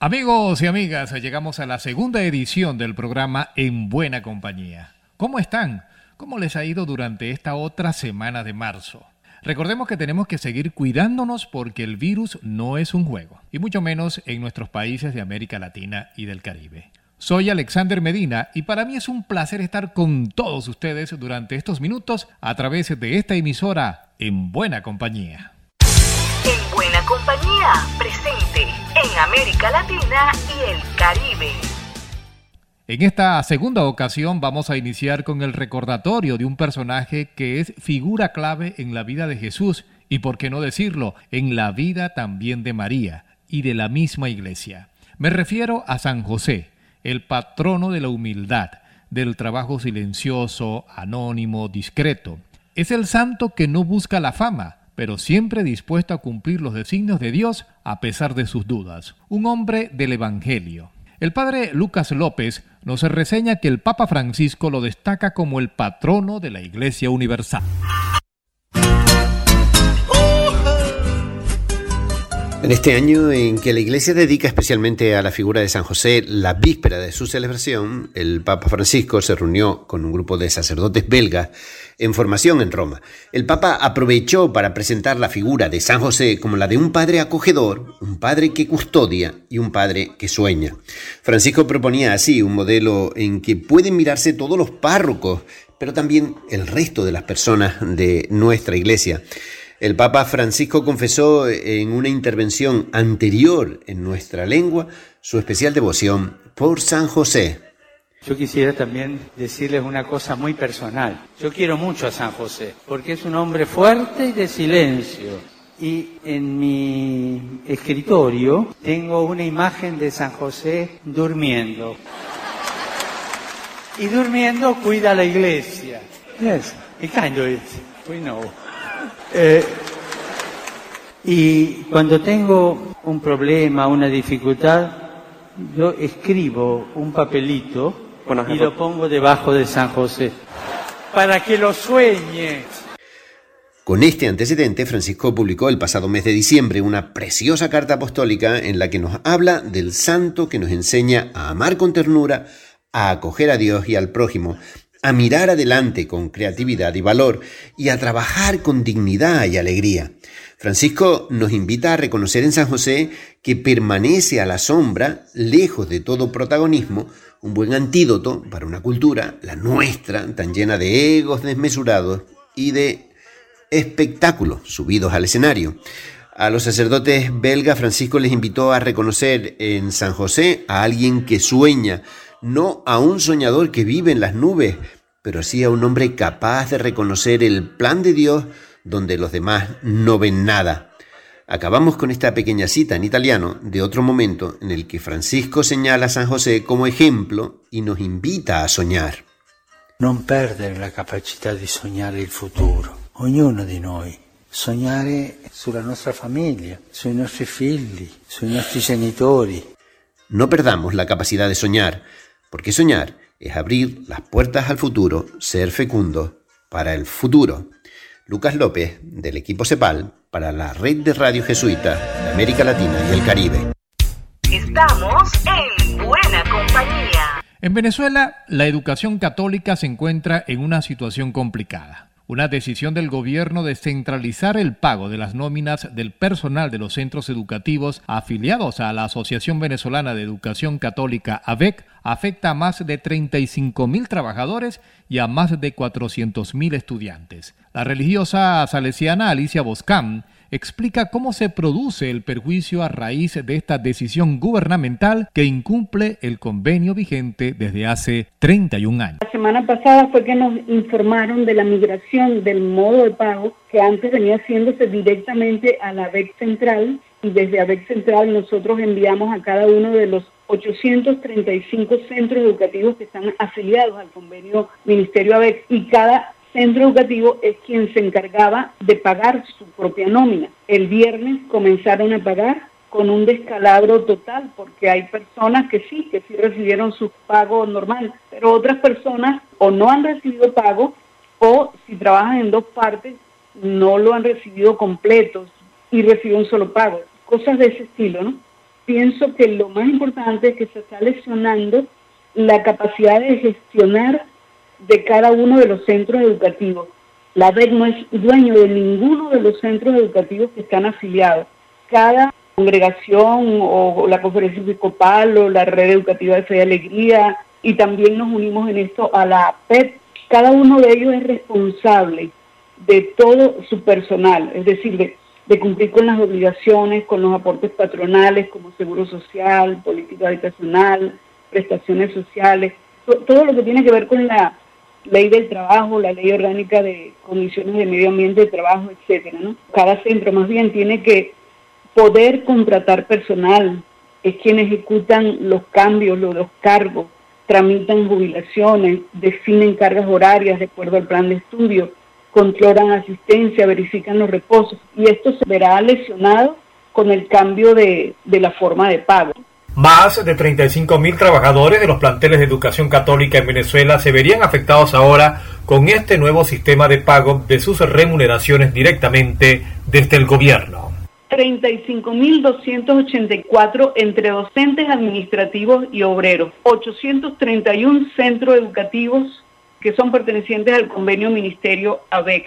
Amigos y amigas, llegamos a la segunda edición del programa En Buena Compañía. ¿Cómo están? ¿Cómo les ha ido durante esta otra semana de marzo? Recordemos que tenemos que seguir cuidándonos porque el virus no es un juego, y mucho menos en nuestros países de América Latina y del Caribe. Soy Alexander Medina y para mí es un placer estar con todos ustedes durante estos minutos a través de esta emisora En Buena Compañía. Compañía, presente en América Latina y el Caribe. En esta segunda ocasión vamos a iniciar con el recordatorio de un personaje que es figura clave en la vida de Jesús y, por qué no decirlo, en la vida también de María y de la misma iglesia. Me refiero a San José, el patrono de la humildad, del trabajo silencioso, anónimo, discreto. Es el santo que no busca la fama, pero siempre dispuesto a cumplir los designios de Dios a pesar de sus dudas. Un hombre del Evangelio. El padre Lucas López nos reseña que el Papa Francisco lo destaca como el patrono de la Iglesia Universal. En este año en que la Iglesia dedica especialmente a la figura de San José la víspera de su celebración, el Papa Francisco se reunió con un grupo de sacerdotes belgas en formación en Roma. El Papa aprovechó para presentar la figura de San José como la de un padre acogedor, un padre que custodia y un padre que sueña. Francisco proponía así un modelo en que pueden mirarse todos los párrocos, pero también el resto de las personas de nuestra Iglesia. El Papa Francisco confesó en una intervención anterior en nuestra lengua su especial devoción por San José. Yo quisiera también decirles una cosa muy personal. Yo quiero mucho a San José porque es un hombre fuerte y de silencio. Y en mi escritorio tengo una imagen de San José durmiendo. Y durmiendo cuida la iglesia. Yes, it kind of it. We know. Eh, y cuando tengo un problema, una dificultad, yo escribo un papelito y lo pongo debajo de San José, para que lo sueñe. Con este antecedente, Francisco publicó el pasado mes de diciembre una preciosa carta apostólica en la que nos habla del santo que nos enseña a amar con ternura, a acoger a Dios y al prójimo, a mirar adelante con creatividad y valor y a trabajar con dignidad y alegría. Francisco nos invita a reconocer en San José que permanece a la sombra, lejos de todo protagonismo, un buen antídoto para una cultura, la nuestra, tan llena de egos desmesurados y de espectáculos subidos al escenario. A los sacerdotes belgas Francisco les invitó a reconocer en San José a alguien que sueña, no a un soñador que vive en las nubes, pero sí a un hombre capaz de reconocer el plan de Dios donde los demás no ven nada. Acabamos con esta pequeña cita en italiano de otro momento en el que Francisco señala a San José como ejemplo y nos invita a soñar. Non perdere la capacità di sognare il futuro, ognuno di noi. Sognare sulla nostra famiglia, sui nostri figli, sui nostri genitori. No perdamos la capacidad de soñar, porque soñar es abrir las puertas al futuro, ser fecundo para el futuro. Lucas López, del equipo CEPAL, para la red de radio jesuita de América Latina y el Caribe. Estamos en buena compañía. En Venezuela, la educación católica se encuentra en una situación complicada una decisión del gobierno de centralizar el pago de las nóminas del personal de los centros educativos afiliados a la Asociación Venezolana de Educación Católica AVEC afecta a más de 35 mil trabajadores y a más de 400 mil estudiantes. La religiosa salesiana Alicia Boscán explica cómo se produce el perjuicio a raíz de esta decisión gubernamental que incumple el convenio vigente desde hace 31 años. La semana pasada fue que nos informaron de la migración del modo de pago que antes venía haciéndose directamente a la BEC Central y desde ABEC Central nosotros enviamos a cada uno de los 835 centros educativos que están afiliados al convenio Ministerio ABEC y cada centro educativo es quien se encargaba de pagar su propia nómina. El viernes comenzaron a pagar con un descalabro total, porque hay personas que sí, que sí recibieron su pago normal, pero otras personas o no han recibido pago o si trabajan en dos partes no lo han recibido completo y reciben un solo pago. Cosas de ese estilo, ¿no? Pienso que lo más importante es que se está lesionando la capacidad de gestionar de cada uno de los centros educativos. La BEC no es dueño de ninguno de los centros educativos que están afiliados. Cada congregación o la conferencia episcopal o la red educativa de fe y alegría y también nos unimos en esto a la PEP. Cada uno de ellos es responsable de todo su personal, es decir, de, de cumplir con las obligaciones, con los aportes patronales como seguro social, política habitacional, prestaciones sociales, todo lo que tiene que ver con la ley del trabajo, la ley orgánica de condiciones de medio ambiente de trabajo, etcétera, ¿no? Cada centro más bien tiene que poder contratar personal, es quien ejecutan los cambios, los, los cargos, tramitan jubilaciones, definen cargas horarias de acuerdo al plan de estudio, controlan asistencia, verifican los reposos y esto se verá lesionado con el cambio de, de la forma de pago. Más de 35 mil trabajadores de los planteles de educación católica en Venezuela se verían afectados ahora con este nuevo sistema de pago de sus remuneraciones directamente desde el gobierno. 35.284 entre docentes administrativos y obreros, 831 centros educativos que son pertenecientes al convenio Ministerio ABEC.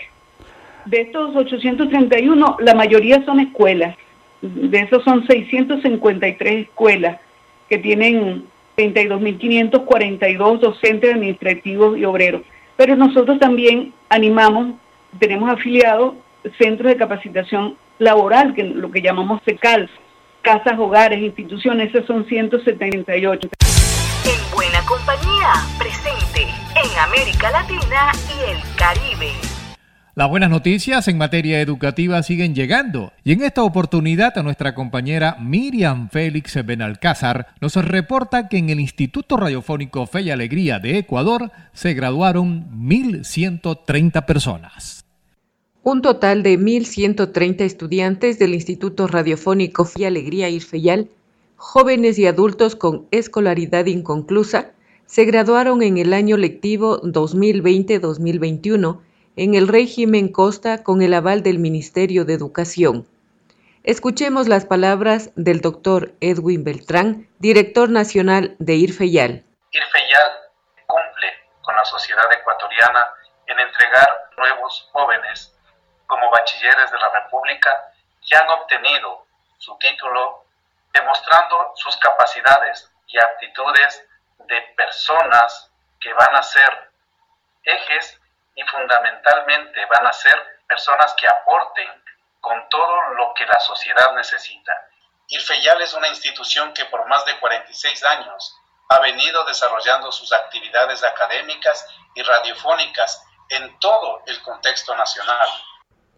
De estos 831, la mayoría son escuelas, de esos son 653 escuelas que tienen 32.542 docentes administrativos y obreros. Pero nosotros también animamos, tenemos afiliados centros de capacitación laboral, que lo que llamamos SECAL, casas, hogares, instituciones, esos son 178. En buena compañía, presente en América Latina y el Caribe. Las buenas noticias en materia educativa siguen llegando y en esta oportunidad a nuestra compañera Miriam Félix Benalcázar nos reporta que en el Instituto Radiofónico Fe y Alegría de Ecuador se graduaron 1.130 personas. Un total de 1.130 estudiantes del Instituto Radiofónico Fe y Alegría Irfeyal, jóvenes y adultos con escolaridad inconclusa, se graduaron en el año lectivo 2020-2021 en el régimen Costa con el aval del Ministerio de Educación. Escuchemos las palabras del doctor Edwin Beltrán, director nacional de IRFEYAL. IRFEYAL cumple con la sociedad ecuatoriana en entregar nuevos jóvenes como bachilleres de la República que han obtenido su título demostrando sus capacidades y aptitudes de personas que van a ser ejes y fundamentalmente van a ser personas que aporten con todo lo que la sociedad necesita. IRFEYAL es una institución que por más de 46 años ha venido desarrollando sus actividades académicas y radiofónicas en todo el contexto nacional.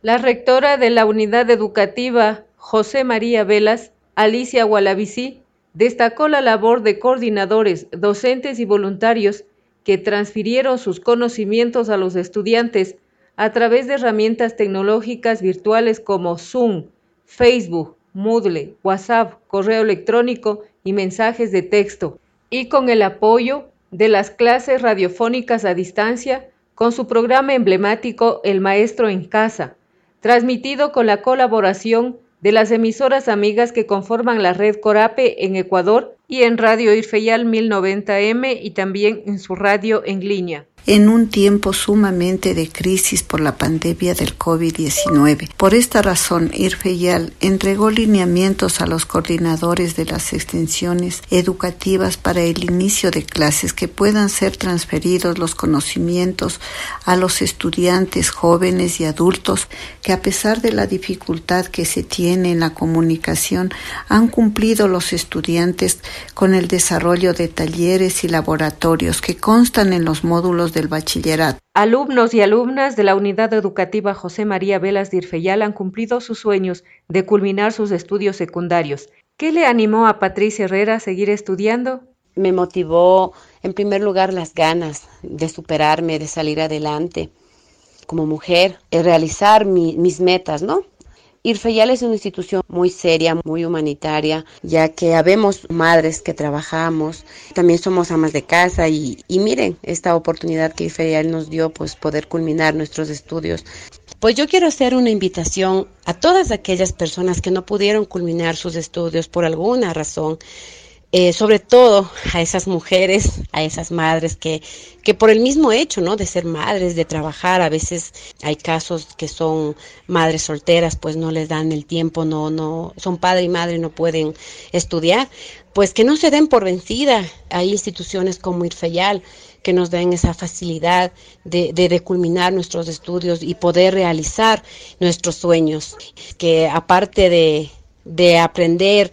La rectora de la unidad educativa, José María Velas, Alicia Gualavicí, destacó la labor de coordinadores, docentes y voluntarios que transfirieron sus conocimientos a los estudiantes a través de herramientas tecnológicas virtuales como Zoom, Facebook, Moodle, WhatsApp, correo electrónico y mensajes de texto, y con el apoyo de las clases radiofónicas a distancia con su programa emblemático El Maestro en Casa, transmitido con la colaboración de las emisoras amigas que conforman la red Corape en Ecuador y en Radio Irfeyal 1090M y también en su radio en línea en un tiempo sumamente de crisis por la pandemia del COVID-19. Por esta razón, IRFEYAL entregó lineamientos a los coordinadores de las extensiones educativas para el inicio de clases que puedan ser transferidos los conocimientos a los estudiantes jóvenes y adultos que a pesar de la dificultad que se tiene en la comunicación han cumplido los estudiantes con el desarrollo de talleres y laboratorios que constan en los módulos del bachillerato. Alumnos y alumnas de la Unidad Educativa José María Velas de Irfeyal han cumplido sus sueños de culminar sus estudios secundarios. ¿Qué le animó a Patricia Herrera a seguir estudiando? Me motivó, en primer lugar, las ganas de superarme, de salir adelante como mujer, realizar mis metas, ¿no? IRFEYAL es una institución muy seria, muy humanitaria, ya que habemos madres que trabajamos, también somos amas de casa y, miren esta oportunidad que IRFEYAL nos dio, pues poder culminar nuestros estudios. Pues yo quiero hacer una invitación a todas aquellas personas que no pudieron culminar sus estudios por alguna razón eh, sobre todo a esas mujeres, a esas madres que, que por el mismo hecho, ¿no? De ser madres, de trabajar, a veces hay casos que son madres solteras, pues no les dan el tiempo, no, no, son padre y madre, no pueden estudiar, pues que no se den por vencida. Hay instituciones como IRFEYAL que nos den esa facilidad de, de, de culminar nuestros estudios y poder realizar nuestros sueños, que aparte de, de aprender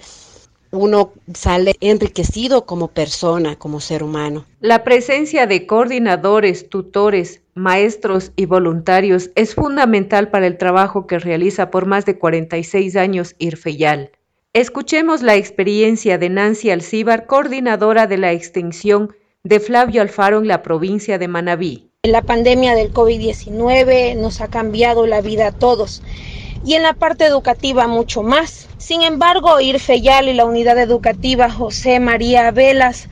uno sale enriquecido como persona, como ser humano. La presencia de coordinadores, tutores, maestros y voluntarios es fundamental para el trabajo que realiza por más de 46 años Irfeyal. Escuchemos la experiencia de Nancy Alcíbar, coordinadora de la extensión de Flavio Alfaro en la provincia de Manabí. La pandemia del COVID-19 nos ha cambiado la vida a todos y en la parte educativa mucho más. Sin embargo, IRFEYAL y la unidad educativa José María Velas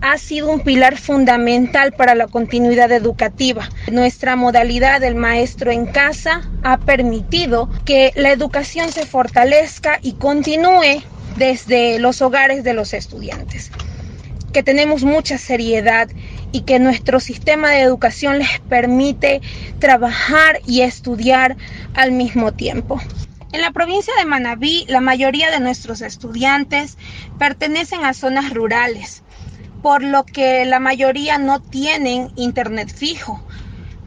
ha sido un pilar fundamental para la continuidad educativa. Nuestra modalidad del maestro en casa ha permitido que la educación se fortalezca y continúe desde los hogares de los estudiantes. Que tenemos mucha seriedad y que nuestro sistema de educación les permite trabajar y estudiar al mismo tiempo. En la provincia de Manabí, la mayoría de nuestros estudiantes pertenecen a zonas rurales, por lo que la mayoría no tienen internet fijo,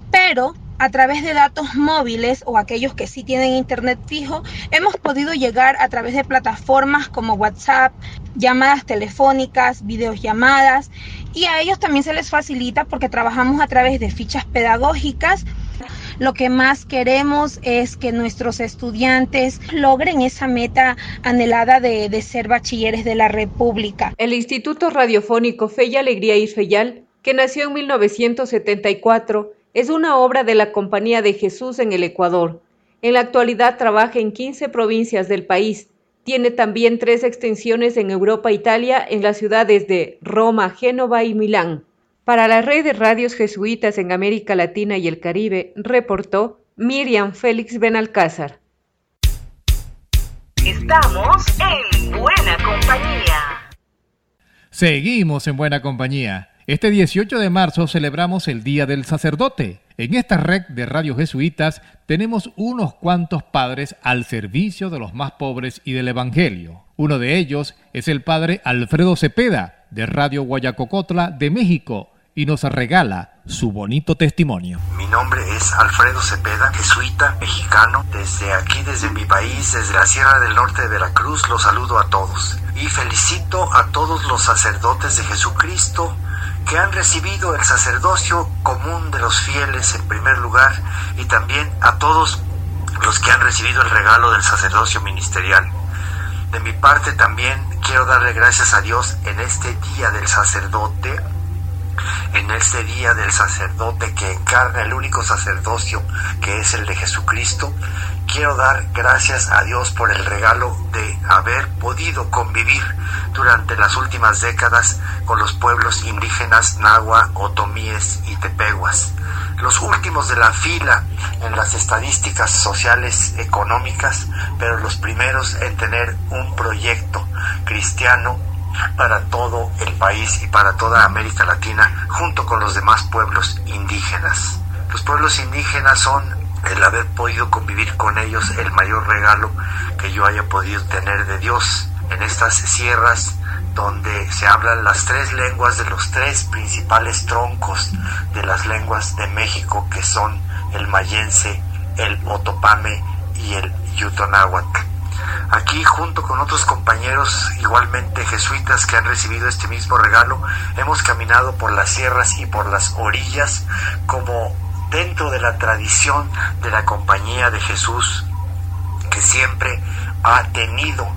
pero a través de datos móviles o aquellos que sí tienen internet fijo, hemos podido llegar a través de plataformas como WhatsApp, llamadas telefónicas, videollamadas y a ellos también se les facilita porque trabajamos a través de fichas pedagógicas. Lo que más queremos es que nuestros estudiantes logren esa meta anhelada de, ser bachilleres de la República. El Instituto Radiofónico Fe y Alegría que nació en 1974, es una obra de la Compañía de Jesús en el Ecuador. En la actualidad trabaja en 15 provincias del país tiene también tres extensiones en Europa e Italia en las ciudades de Roma, Génova y Milán. Para la red de radios jesuitas en América Latina y el Caribe, reportó Miriam Félix Benalcázar. Estamos en buena compañía. Seguimos en buena compañía. Este 18 de marzo celebramos el Día del Sacerdote. En esta red de radios jesuitas tenemos unos cuantos padres al servicio de los más pobres y del Evangelio. Uno de ellos es el padre Alfredo Cepeda, de Radio Guayacocotla de México, y nos regala su bonito testimonio. Mi nombre es Alfredo Cepeda, jesuita mexicano. Desde aquí, desde mi país, desde la Sierra del Norte de Veracruz, los saludo a todos. Y felicito a todos los sacerdotes de Jesucristo que han recibido el sacerdocio común de los fieles en primer lugar y también a todos los que han recibido el regalo del sacerdocio ministerial. De mi parte también quiero darle gracias a Dios en este día del sacerdote, en este día del sacerdote que encarna el único sacerdocio que es el de Jesucristo, quiero dar gracias a Dios por el regalo de haber podido convivir durante las últimas décadas con los pueblos indígenas Nahua, Otomíes y Tepehuas, los últimos de la fila en las estadísticas sociales económicas, pero los primeros en tener un proyecto cristiano para todo el país y para toda América Latina, junto con los demás pueblos indígenas. Los pueblos indígenas son el haber podido convivir con ellos el mayor regalo que yo haya podido tener de Dios en estas sierras donde se hablan las tres lenguas de los tres principales troncos de las lenguas de México que son el mayense, el otopame y el yutonáhuatl. Aquí, junto con otros compañeros igualmente jesuitas que han recibido este mismo regalo, hemos caminado por las sierras y por las orillas como dentro de la tradición de la compañía de Jesús, que siempre ha tenido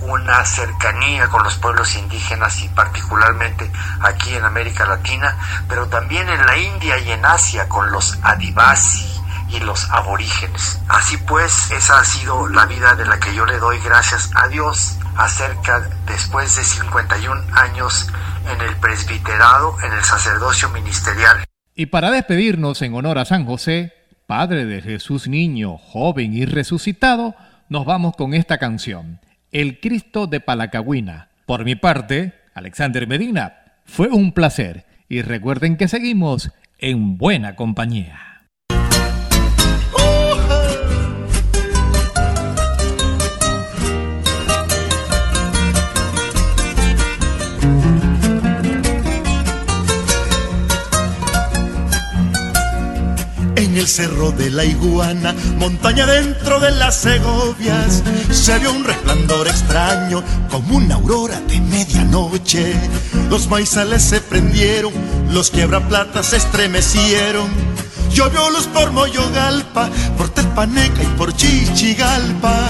una cercanía con los pueblos indígenas y particularmente aquí en América Latina, pero también en la India y en Asia con los adivasi y los aborígenes. Así pues, esa ha sido la vida de la que yo le doy gracias a Dios acerca después de 51 años en el presbiterado, en el sacerdocio ministerial. Y para despedirnos en honor a San José, Padre de Jesús niño, joven y resucitado, nos vamos con esta canción, El Cristo de Palacagüina. Por mi parte, Alexander Medina, fue un placer y recuerden que seguimos en buena compañía. El cerro de la iguana, montaña dentro de las Segovias, se vio un resplandor extraño como una aurora de medianoche. Los maizales se prendieron, los quiebraplatas se estremecieron. Llovió luz por Moyogalpa, por Tepaneca y por Chichigalpa.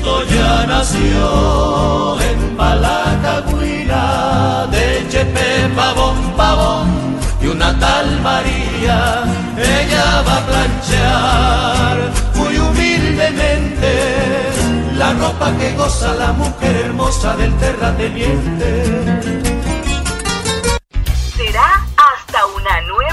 Cristo ya nació en Palacagüina, de Chepe Pavón Pavón y una tal María, ella va a planchar muy humildemente la ropa que goza la mujer hermosa del terrateniente.